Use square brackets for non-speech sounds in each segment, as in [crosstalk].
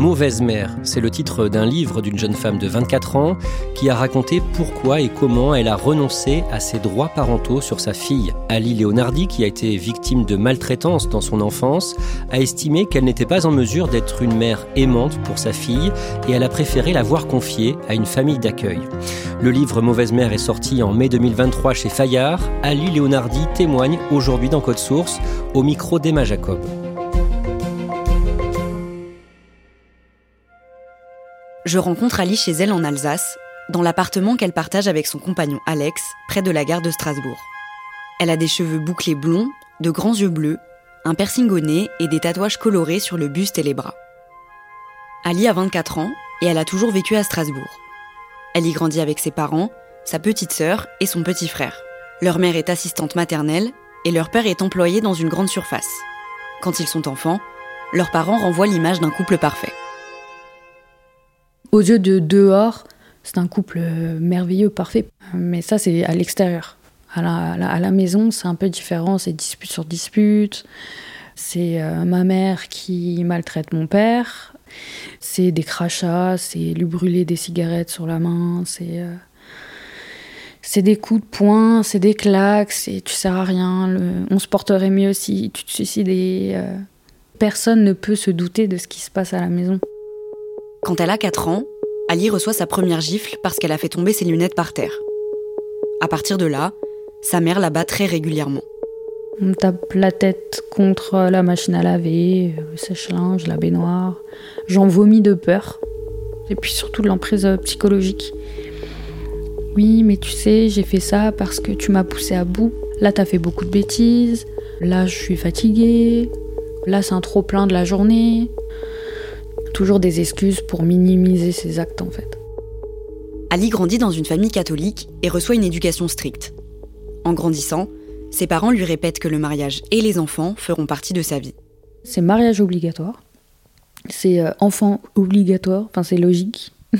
Mauvaise mère, c'est le titre d'un livre d'une jeune femme de 24 ans qui a raconté pourquoi et comment elle a renoncé à ses droits parentaux sur sa fille. Ali Leonardi, qui a été victime de maltraitance dans son enfance, a estimé qu'elle n'était pas en mesure d'être une mère aimante pour sa fille et elle a préféré la voir confiée à une famille d'accueil. Le livre Mauvaise mère est sorti en mai 2023 chez Fayard. Ali Leonardi témoigne aujourd'hui dans Code Source au micro d'Emma Jacob. Je rencontre Ali chez elle en Alsace, dans l'appartement qu'elle partage avec son compagnon Alex, près de la gare de Strasbourg. Elle a des cheveux bouclés blonds, de grands yeux bleus, un piercing au nez et des tatouages colorés sur le buste et les bras. Ali a 24 ans et elle a toujours vécu à Strasbourg. Elle y grandit avec ses parents, sa petite sœur et son petit frère. Leur mère est assistante maternelle et leur père est employé dans une grande surface. Quand ils sont enfants, leurs parents renvoient l'image d'un couple parfait. Aux yeux de dehors, c'est un couple merveilleux, parfait. Mais ça, c'est à l'extérieur. À la, maison, c'est un peu différent. C'est dispute sur dispute. C'est euh, ma mère qui maltraite mon père. C'est des crachats. C'est lui brûler des cigarettes sur la main. C'est euh, des coups de poing. C'est des claques. C'est tu sers à rien. on se porterait mieux si tu te suicidais. euh. Personne ne peut se douter de ce qui se passe à la maison. Quand elle a 4 ans, Ali reçoit sa première gifle parce qu'elle a fait tomber ses lunettes par terre. À partir de là, sa mère la bat très régulièrement. On me tape la tête contre la machine à laver, le sèche-linge, la baignoire. J'en vomis de peur. Et puis surtout de l'emprise euh, psychologique. Oui, mais tu sais, j'ai fait ça parce que tu m'as poussé à bout. Là, t'as fait beaucoup de bêtises. Là, je suis fatiguée. Là, c'est un trop plein de la journée. Toujours des excuses pour minimiser ses actes, en fait. Ali grandit dans une famille catholique et reçoit une éducation stricte. En grandissant, ses parents lui répètent que le mariage et les enfants feront partie de sa vie. C'est mariage obligatoire. C'est euh, enfant obligatoire. Enfin, c'est logique. [laughs] de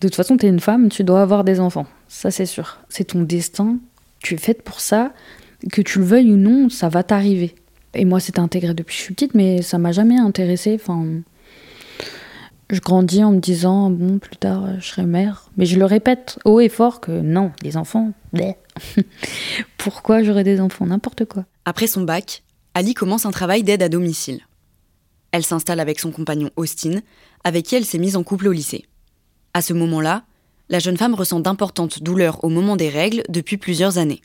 toute façon, t'es une femme, tu dois avoir des enfants. Ça, c'est sûr. C'est ton destin. Tu es faite pour ça. Que tu le veuilles ou non, ça va t'arriver. Et moi, c'était intégré depuis que je suis petite, mais ça m'a jamais intéressée. Enfin, je grandis en me disant, bon, plus tard, euh, je serai mère. Mais je le répète haut et fort que non, des enfants. [laughs] Pourquoi j'aurais des enfants? N'importe quoi. Après son bac, Ali commence un travail d'aide à domicile. Elle s'installe avec son compagnon Austin, avec qui elle s'est mise en couple au lycée. À ce moment-là, la jeune femme ressent d'importantes douleurs au moment des règles depuis plusieurs années.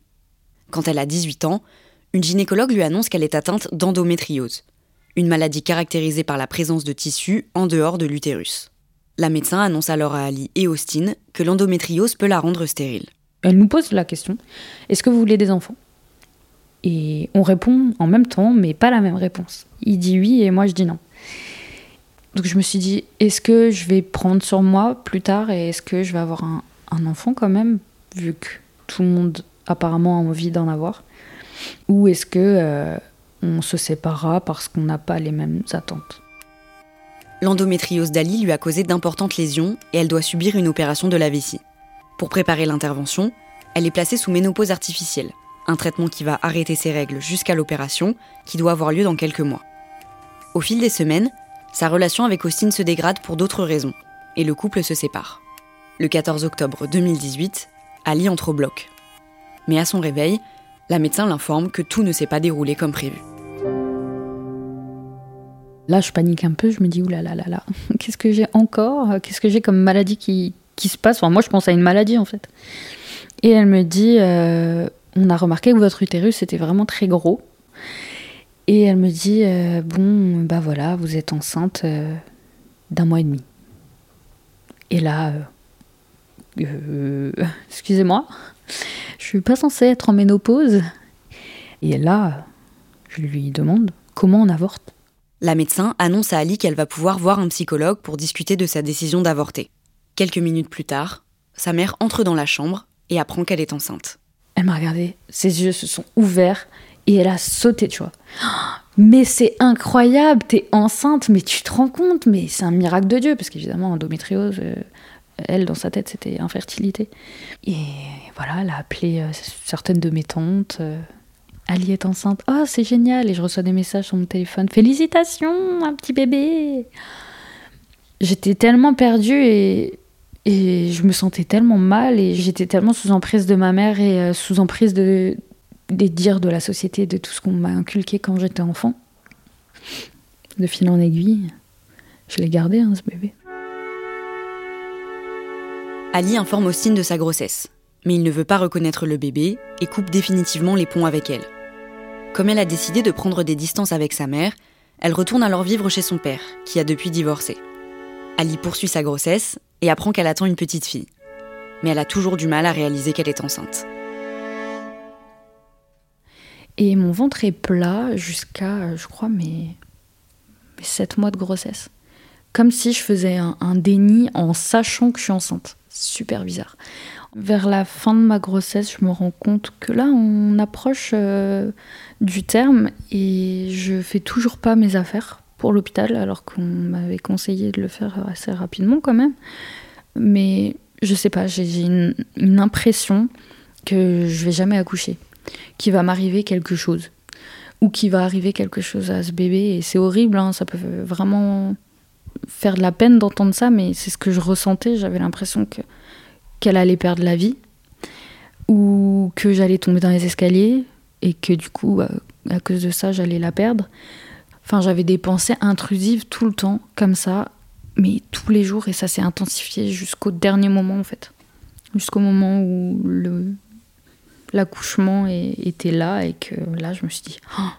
Quand elle a 18 ans, une gynécologue lui annonce qu'elle est atteinte d'endométriose, une maladie caractérisée par la présence de tissus en dehors de l'utérus. La médecin annonce alors à Ali et Austin que l'endométriose peut la rendre stérile. Elle nous pose la question est-ce que vous voulez des enfants? Et on répond en même temps, mais pas la même réponse. Il dit oui et moi je dis non. Donc je me suis dit est-ce que je vais prendre sur moi plus tard et est-ce que je vais avoir un, enfant quand même, vu que tout le monde apparemment a envie d'en avoir? Ou est-ce que euh, on se séparera parce qu'on n'a pas les mêmes attentes L'endométriose d'Ali lui a causé d'importantes lésions et elle doit subir une opération de la vessie. Pour préparer l'intervention, elle est placée sous ménopause artificielle, un traitement qui va arrêter ses règles jusqu'à l'opération, qui doit avoir lieu dans quelques mois. Au fil des semaines, Sa relation avec Austin se dégrade pour d'autres raisons, et le couple se sépare. Le 14 octobre 2018, Ali entre au bloc. Mais à son réveil, la médecin l'informe que tout ne s'est pas déroulé comme prévu. Là, je panique un peu, je me dis, oulala, là, là, là, [laughs] qu'est-ce que j'ai encore? Qu'est-ce que j'ai comme maladie qui, se passe? Enfin, Moi, je pense à une maladie, en fait. Et elle me dit, euh, on a remarqué que votre utérus était vraiment très gros. Et elle me dit, euh, bon, bah voilà, vous êtes enceinte euh, d'un mois et demi. Et là, [laughs] excusez-moi, suis pas censée être en ménopause. Et là, je lui demande comment on avorte. La médecin annonce à Ali qu'elle va pouvoir voir un psychologue pour discuter de sa décision d'avorter. Quelques minutes plus tard, sa mère entre dans la chambre et apprend qu'elle est enceinte. Elle m'a regardé, ses yeux se sont ouverts et elle a sauté, tu vois. Mais c'est incroyable, t'es enceinte, mais tu te rends compte, mais c'est un miracle de Dieu, parce qu'évidemment, endométriose, euh, elle, dans sa tête, c'était infertilité. Et voilà, elle a appelé euh, certaines de mes tantes. Euh, Ali est enceinte. Oh, c'est génial. Et je reçois des messages sur mon téléphone. Félicitations, un petit bébé. J'étais tellement perdue et, et je me sentais tellement mal et j'étais tellement sous emprise de ma mère et euh, sous emprise de, des dires de la société, de tout ce qu'on m'a inculqué quand j'étais enfant. De fil en aiguille, je l'ai gardé, hein, ce bébé. Ali informe Austin de sa grossesse, mais il ne veut pas reconnaître le bébé et coupe définitivement les ponts avec elle. Comme elle a décidé de prendre des distances avec sa mère, elle retourne alors vivre chez son père, qui a depuis divorcé. Ali poursuit sa grossesse et apprend qu'elle attend une petite fille. Mais elle a toujours du mal à réaliser qu'elle est enceinte. Et mon ventre est plat jusqu'à, je crois, mes, mes 7 mois de grossesse. Comme si je faisais un, déni en sachant que je suis enceinte. Super bizarre. Vers la fin de ma grossesse, je me rends compte que là, on approche euh, du terme et je fais toujours pas mes affaires pour l'hôpital, alors qu'on m'avait conseillé de le faire assez rapidement quand même. Mais je sais pas, j'ai une, impression que je vais jamais accoucher, qu'il va m'arriver quelque chose, ou qu'il va arriver quelque chose à ce bébé. Et c'est horrible, hein, ça peut vraiment faire de la peine d'entendre ça, mais c'est ce que je ressentais. J'avais l'impression que qu'elle allait perdre la vie ou que j'allais tomber dans les escaliers et que du coup, à cause de ça, j'allais la perdre. Enfin, j'avais des pensées intrusives tout le temps, comme ça, mais tous les jours, et ça s'est intensifié jusqu'au dernier moment, en fait. Jusqu'au moment où l'accouchement était là, et que là, je me suis dit, oh,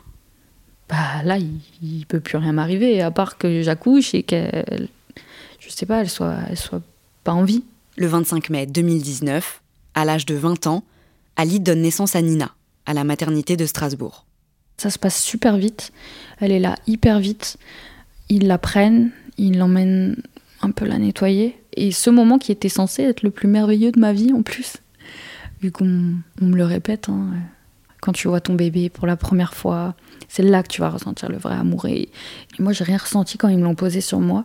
bah là, il, il peut plus rien m'arriver, à part que j'accouche et qu'elle, je sais pas, elle soit, elle soit pas en vie. Le 25 mai 2019, à l'âge de 20 ans, Ali donne naissance à Nina, à la maternité de Strasbourg. Ça se passe super vite. Elle est là hyper vite. Ils la prennent, ils l'emmènent un peu la nettoyer. Et ce moment qui était censé être le plus merveilleux de ma vie en plus, vu qu'on me le répète, hein, quand tu vois ton bébé pour la première fois, c'est là que tu vas ressentir le vrai amour. Et, moi, j'ai rien ressenti quand ils me l'ont posé sur moi,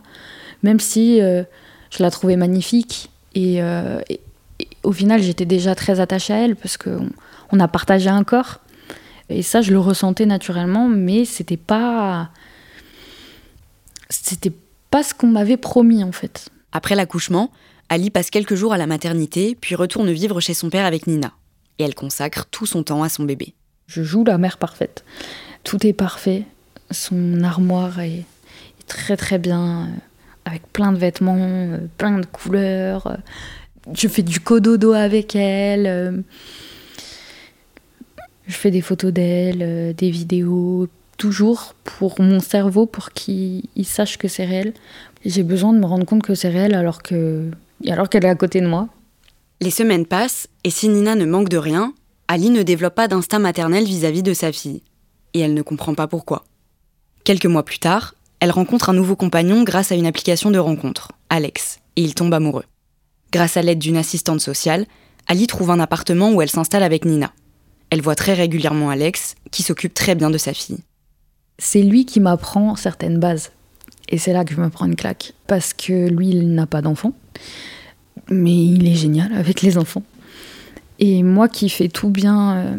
même si euh, je la trouvais magnifique euh, et, au final, j'étais déjà très attachée à elle parce qu'on on a partagé un corps. Et ça, je le ressentais naturellement, mais c'était pas. C'était pas ce qu'on m'avait promis en fait. Après l'accouchement, Ali passe quelques jours à la maternité, puis retourne vivre chez son père avec Nina. Et elle consacre tout son temps à son bébé. Je joue la mère parfaite. Tout est parfait. Son armoire est, très très bien avec plein de vêtements, euh, plein de couleurs. Euh, je fais du cododo avec elle. Euh, je fais des photos d'elle, des vidéos, toujours pour mon cerveau, pour qu'il sache que c'est réel. J'ai besoin de me rendre compte que c'est réel alors alors qu'elle est à côté de moi. Les semaines passent et si Nina ne manque de rien, Ali ne développe pas d'instinct maternel vis-à-vis -vis de sa fille. Et elle ne comprend pas pourquoi. Quelques mois plus tard, elle rencontre un nouveau compagnon grâce à une application de rencontre, Alex, et ils tombent amoureux. Grâce à l'aide d'une assistante sociale, Ali trouve un appartement où elle s'installe avec Nina. Elle voit très régulièrement Alex, qui s'occupe très bien de sa fille. C'est lui qui m'apprend certaines bases. Et c'est là que je me prends une claque. Parce que lui, il n'a pas d'enfant. Mais il est génial avec les enfants. Et moi qui fais tout bien euh,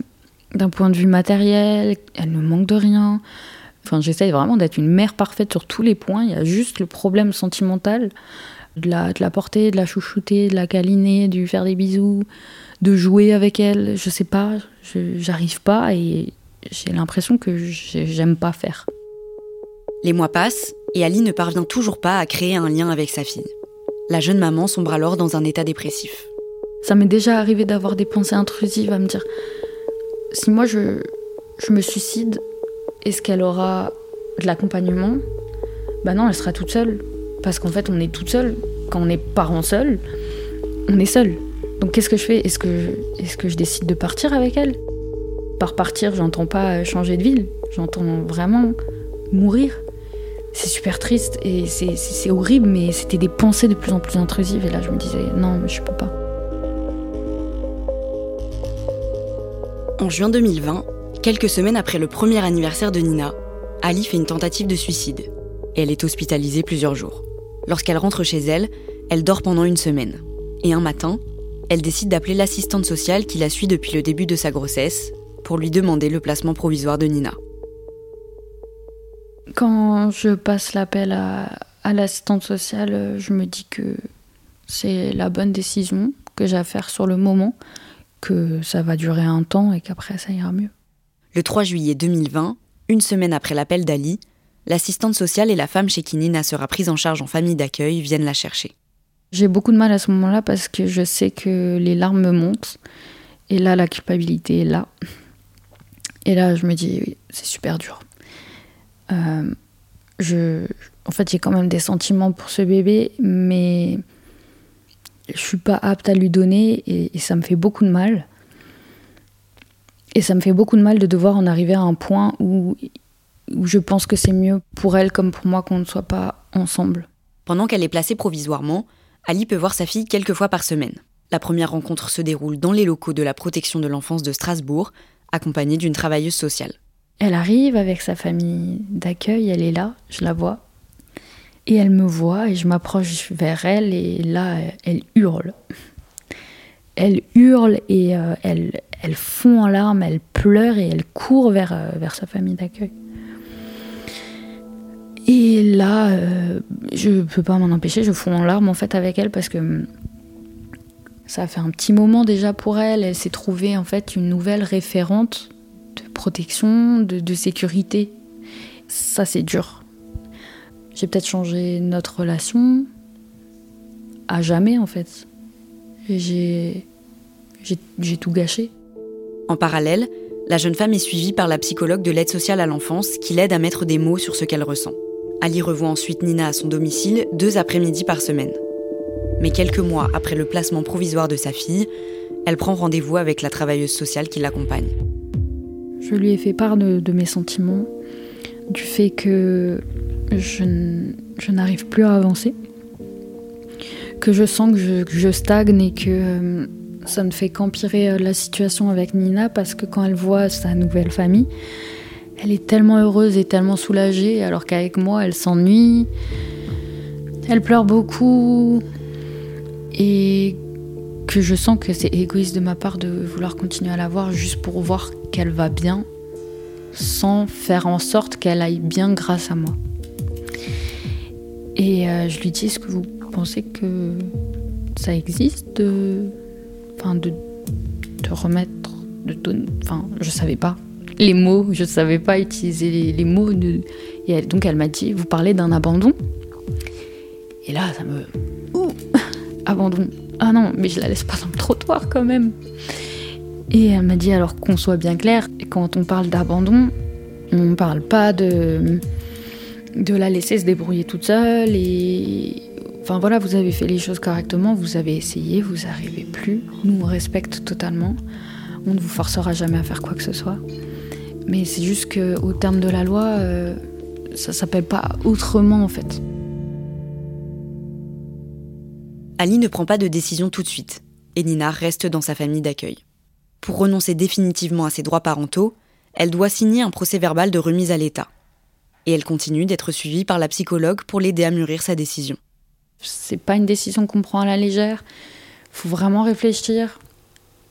d'un point de vue matériel, elle ne manque de rien. Enfin, j'essaye vraiment d'être une mère parfaite sur tous les points. Il y a juste le problème sentimental de la, de la porter, de la chouchouter, de la câliner, de lui faire des bisous, de jouer avec elle. Je sais pas, j'arrive pas et j'ai l'impression que j'aime pas faire. Les mois passent et Ali ne parvient toujours pas à créer un lien avec sa fille. La jeune maman sombre alors dans un état dépressif. Ça m'est déjà arrivé d'avoir des pensées intrusives à me dire si moi je, je me suicide, est-ce qu'elle aura de l'accompagnement? Bah non, elle sera toute seule. Parce qu'en fait, on est toute seule. Quand on est parent seul, on est seul. Donc qu'est-ce que je fais? Est-ce que, est que je décide de partir avec elle? Par partir, j'entends pas changer de ville. J'entends vraiment mourir. C'est super triste et c'est horrible, mais c'était des pensées de plus en plus intrusives. Et là, je me disais, non, je peux pas. En juin 2020, quelques semaines après le premier anniversaire de Nina, Ali fait une tentative de suicide. Et elle est hospitalisée plusieurs jours. Lorsqu'elle rentre chez elle, elle dort pendant une semaine. Et un matin, elle décide d'appeler l'assistante sociale qui la suit depuis le début de sa grossesse pour lui demander le placement provisoire de Nina. Quand je passe l'appel à, l'assistante sociale, je me dis que c'est la bonne décision que j'ai à faire sur le moment, que ça va durer un temps et qu'après ça ira mieux. Le 3 juillet 2020, une semaine après l'appel d'Ali, l'assistante sociale et la femme chez qui Nina sera prise en charge en famille d'accueil viennent la chercher. J'ai beaucoup de mal à ce moment-là parce que je sais que les larmes me montent. Et là, la culpabilité est là. Et là, je me dis, oui, c'est super dur. Euh, je, en fait, j'ai quand même des sentiments pour ce bébé, mais je suis pas apte à lui donner et, ça me fait beaucoup de mal. Et ça me fait beaucoup de mal de devoir en arriver à un point où, où je pense que c'est mieux pour elle comme pour moi qu'on ne soit pas ensemble. Pendant qu'elle est placée provisoirement, Ali peut voir sa fille quelques fois par semaine. La première rencontre se déroule dans les locaux de la protection de l'enfance de Strasbourg, accompagnée d'une travailleuse sociale. Elle arrive avec sa famille d'accueil, elle est là, je la vois. Et elle me voit et je m'approche vers elle et là, elle hurle. Elle hurle et euh, elle, elle fond en larmes, elle pleure et elle court vers, euh, vers sa famille d'accueil. Et là, euh, je peux pas m'en empêcher, je fonds en larmes en fait avec elle parce que hum, ça a fait un petit moment déjà pour elle. Elle s'est trouvée en fait une nouvelle référente protection, de, sécurité. Ça c'est dur. J'ai peut-être changé notre relation à jamais en fait. J'ai tout gâché. En parallèle, la jeune femme est suivie par la psychologue de l'aide sociale à l'enfance qui l'aide à mettre des mots sur ce qu'elle ressent. Ali revoit ensuite Nina à son domicile deux après-midi par semaine. Mais quelques mois après le placement provisoire de sa fille, elle prend rendez-vous avec la travailleuse sociale qui l'accompagne. Je lui ai fait part de, mes sentiments, du fait que je, n'arrive plus à avancer, que je sens que je, stagne et que euh, ça ne fait qu'empirer euh, la situation avec Nina parce que quand elle voit sa nouvelle famille, elle est tellement heureuse et tellement soulagée, alors qu'avec moi, elle s'ennuie. Elle pleure beaucoup. Et que je sens que c'est égoïste de ma part de vouloir continuer à la voir juste pour voir qu'elle va bien, sans faire en sorte qu'elle aille bien grâce à moi. Et euh, je lui dis, est-ce que vous pensez que ça existe de, enfin, de, de remettre, de donner, enfin, je savais pas les mots. Je ne savais pas utiliser les, mots. De... Et donc elle m'a dit, vous parlez d'un abandon Et là, ça me... Ouh [laughs] Abandon. Ah non, mais je la laisse pas dans le trottoir quand même. Et elle m'a dit, alors qu'on soit bien clair, quand on parle d'abandon, on parle pas de, de la laisser se débrouiller toute seule et... Enfin voilà, vous avez fait les choses correctement, vous avez essayé, vous n'arrivez plus. Nous, on respecte totalement. On ne vous forcera jamais à faire quoi que ce soit. Mais c'est juste qu'au terme de la loi, euh, ça s'appelle pas autrement en fait. Ali ne prend pas de décision tout de suite, et Nina reste dans sa famille d'accueil. Pour renoncer définitivement à ses droits parentaux, elle doit signer un procès verbal de remise à l'État. Et elle continue d'être suivie par la psychologue pour l'aider à mûrir sa décision. C'est pas une décision qu'on prend à la légère. Faut vraiment réfléchir.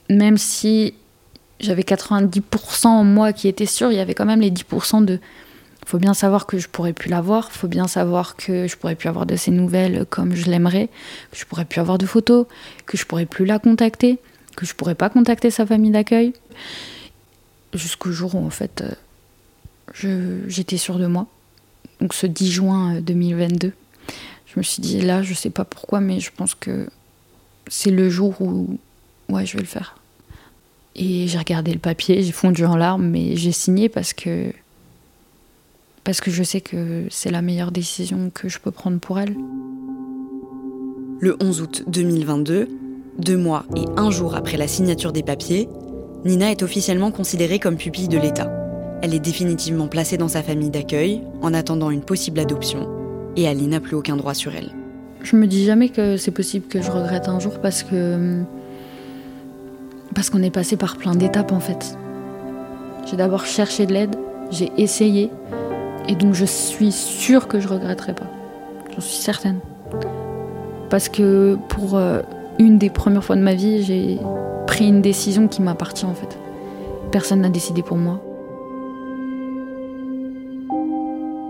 Même si j'avais 90% en moi qui était sûr, il y avait quand même les 10% de faut bien savoir que je pourrais plus la voir, faut bien savoir que je pourrais plus avoir de ses nouvelles comme je l'aimerais, que je pourrais plus avoir de photos, que je pourrais plus la contacter, que je pourrais pas contacter sa famille d'accueil. Jusqu'au jour où en fait euh, j'étais sûre de moi. Donc ce 10 juin 2022, euh, je me suis dit là, je sais pas pourquoi, mais je pense que c'est le jour où ouais, je vais le faire. Et j'ai regardé le papier, j'ai fondu en larmes, mais j'ai signé parce que parce que je sais que c'est la meilleure décision que je peux prendre pour elle. Le 11 août 2022, deux mois et un jour après la signature des papiers, Nina est officiellement considérée comme pupille de l'État. Elle est définitivement placée dans sa famille d'accueil en attendant une possible adoption et Ali n'a plus aucun droit sur elle. Je me dis jamais que c'est possible que je regrette un jour parce que. parce qu'on est passé par plein d'étapes en fait. J'ai d'abord cherché de l'aide, j'ai essayé, et donc je suis sûre que je regretterai pas. J'en suis certaine. Parce que pour euh, une des premières fois de ma vie, j'ai pris une décision qui m'appartient en fait. Personne n'a décidé pour moi.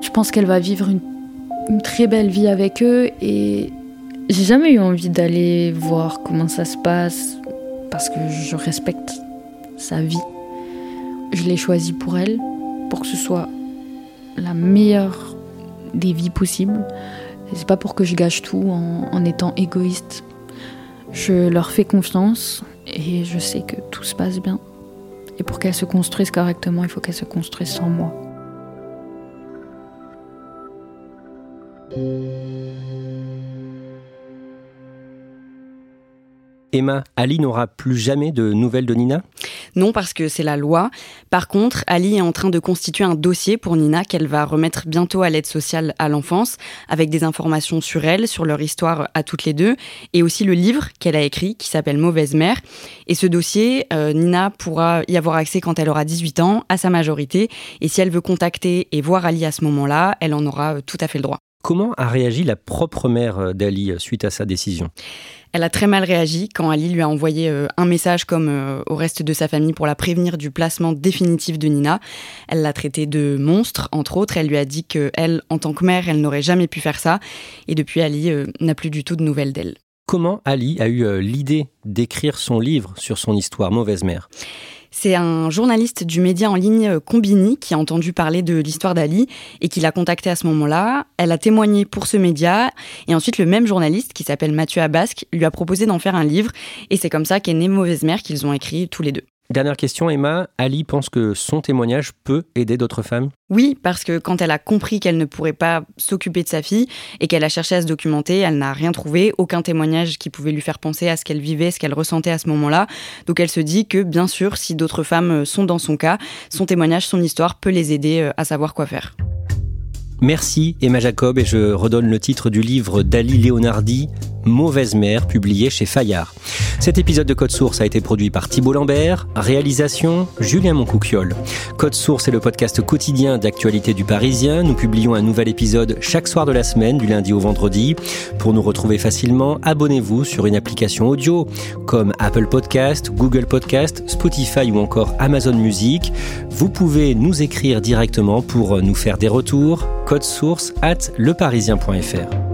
Je pense qu'elle va vivre une, très belle vie avec eux et j'ai jamais eu envie d'aller voir comment ça se passe parce que je respecte sa vie. Je l'ai choisi pour elle, pour que ce soit la meilleure des vies possibles. C'est pas pour que je gâche tout en, étant égoïste. Je leur fais confiance et je sais que tout se passe bien. Et pour qu'elles se construisent correctement, il faut qu'elles se construisent sans moi. Emma, Ali n'aura plus jamais de nouvelles de Nina? Non, parce que c'est la loi. Par contre, Ali est en train de constituer un dossier pour Nina qu'elle va remettre bientôt à l'aide sociale à l'enfance, avec des informations sur elle, sur leur histoire à toutes les deux, et aussi le livre qu'elle a écrit qui s'appelle Mauvaise mère. Et ce dossier, euh, Nina pourra y avoir accès quand elle aura 18 ans, à sa majorité, et si elle veut contacter et voir Ali à ce moment-là, elle en aura euh, tout à fait le droit. Comment a réagi la propre mère euh, d'Ali suite à sa décision? Elle a très mal réagi quand Ali lui a envoyé euh, un message comme euh, au reste de sa famille pour la prévenir du placement définitif de Nina. Elle l'a traité de monstre, entre autres. Elle lui a dit que elle, en tant que mère, elle n'aurait jamais pu faire ça. Et depuis, Ali n'a plus du tout de nouvelles d'elle. Comment Ali a eu l'idée d'écrire son livre sur son histoire Mauvaise mère? C'est un journaliste du média en ligne euh, Combini qui a entendu parler de l'histoire d'Ali et qui l'a contacté à ce moment-là. Elle a témoigné pour ce média et ensuite le même journaliste qui s'appelle Mathieu Abasque lui a proposé d'en faire un livre et c'est comme ça qu'est né Mauvaise Mère qu'ils ont écrit tous les deux. Dernière question, Emma. Ali pense que son témoignage peut aider d'autres femmes? Oui, parce que quand elle a compris qu'elle ne pourrait pas s'occuper de sa fille et qu'elle a cherché à se documenter, elle n'a rien trouvé, aucun témoignage qui pouvait lui faire penser à ce qu'elle vivait, ce qu'elle ressentait à ce moment-là. Donc elle se dit que, bien sûr, si d'autres femmes sont dans son cas, son témoignage, son histoire peut les aider euh, à savoir quoi faire. Merci Emma Jacob et je redonne le titre du livre d'Ali Leonardi, Mauvaise mère, publié chez Fayard. Cet épisode de Code Source a été produit par Thibault Lambert, réalisation Julien Moncouquiole. Code Source est le podcast quotidien d'actualité du Parisien. Nous publions un nouvel épisode chaque soir de la semaine, du lundi au vendredi. Pour nous retrouver facilement, abonnez-vous sur une application audio comme Apple Podcast, Google Podcast, Spotify ou encore Amazon Music. Vous pouvez nous écrire directement pour nous faire des retours code source at leparisien.fr.